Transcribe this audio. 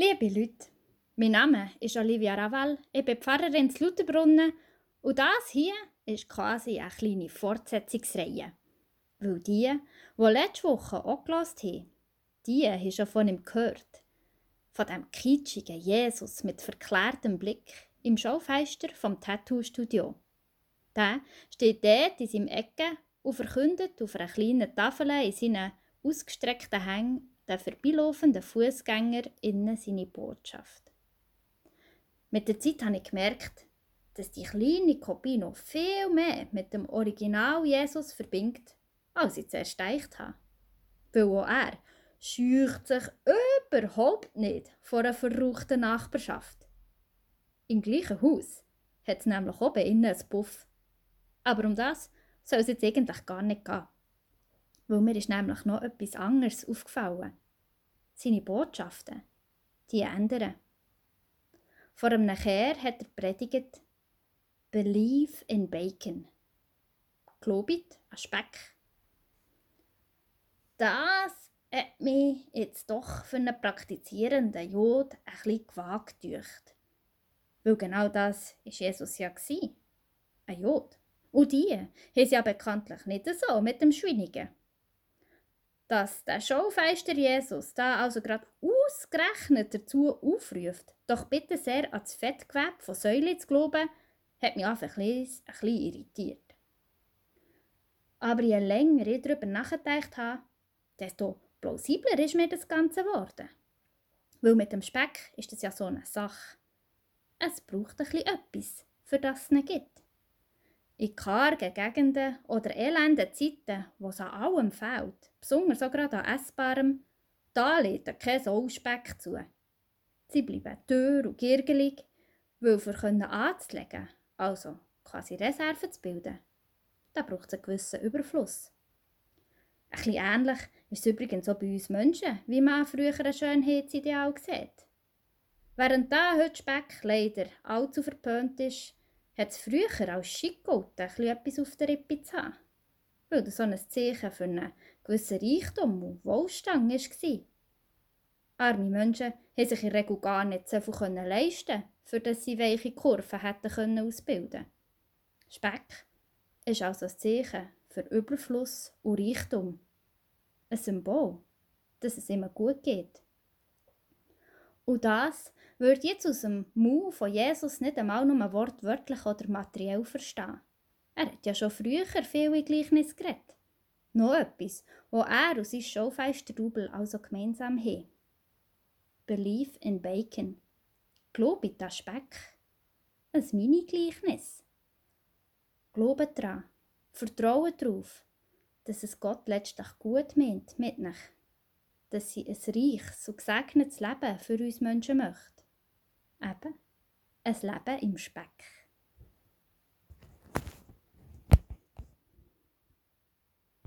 Liebe Leute, mein Name ist Olivia Raval, ich bin Pfarrerin zu Lutherbrunnen und das hier ist quasi eine kleine Fortsetzungsreihe. Weil die, die letzte Woche auch gehört haben, die haben schon von ihm gehört. Von dem kitschigen Jesus mit verklärtem Blick im Schaufenster vom Tattoo-Studio. Der steht dort in seinem Ecke und verkündet auf einer kleinen Tafel in seinen ausgestreckten Hängen den vorbeilaufenden Fußgänger innen seine Botschaft. Mit der Zeit habe ich gemerkt, dass die kleine Kopie noch viel mehr mit dem Original Jesus verbindet, als ich zuerst gedacht habe. Weil auch er scheucht sich überhaupt nicht vor einer verruchten Nachbarschaft. Im gleichen Haus hat es nämlich oben innen ein Puff. Aber um das soll es jetzt eigentlich gar nicht gehen. Weil mir ist nämlich noch etwas anderes aufgefallen. Seine Botschaften, die ändern. Vor einem Kehr hat er predigt, Believe in Bacon. Glaubit an Speck. Das hat mich jetzt doch für einen praktizierenden Jod ein bisschen gewagt gedacht. Weil genau das war Jesus ja. Ein Jod. Und die haben ja bekanntlich nicht so mit dem Schwinigen dass der Schaufeister Jesus da also gerade ausgerechnet dazu aufruft, doch bitte sehr ans Fettgewebe von Säule zu glauben, hat mich einfach ein bisschen, ein bisschen irritiert. Aber je länger ich darüber nachgedacht habe, desto plausibler ist mir das Ganze geworden. Weil mit dem Speck ist das ja so eine Sache. Es braucht ein bisschen etwas, für das es nicht gibt. In kargen Gegenden oder elenden Zeiten, wo es an allem fehlt, besonders auch gerade an Essbarem, da lädt kein Sauspeck zu. Sie bleiben teuer und girgelig, weil für anzulegen, also quasi Reserven zu bilden, da braucht es einen gewissen Überfluss. Ein bisschen ähnlich ist es übrigens auch bei uns Menschen, wie man früher ein Schönheitsideal sieht. Während da heute Speck leider allzu verpönt ist, hat es früher als schick gegolten, etwas auf der Rippe zu haben. Weil das so ein Zeichen für einen gewissen Reichtum und Wohlstand war. Arme Menschen haben sich in der Regel gar nicht so viel leisten für dass sie weiche Kurven hätten ausbilden können. Speck ist also ein Zeichen für Überfluss und Reichtum. Ein Symbol, dass es immer gut geht. Und das würde jetzt aus dem Mund von Jesus nicht einmal nur wortwörtlich oder materiell verstehen. Er hat ja schon früher viele Gleichnis geredet. Noch etwas, wo er und sein Schaufensterdubel also gemeinsam haben. Belief in Bacon. Glaube an Speck. Ein Mini-Gleichnis. Glaube daran. Vertraue darauf, dass es Gott letztlich gut meint mit euch dass sie ein reiches und gesegnetes Leben für uns Menschen möchte. Eben, ein Leben im Speck.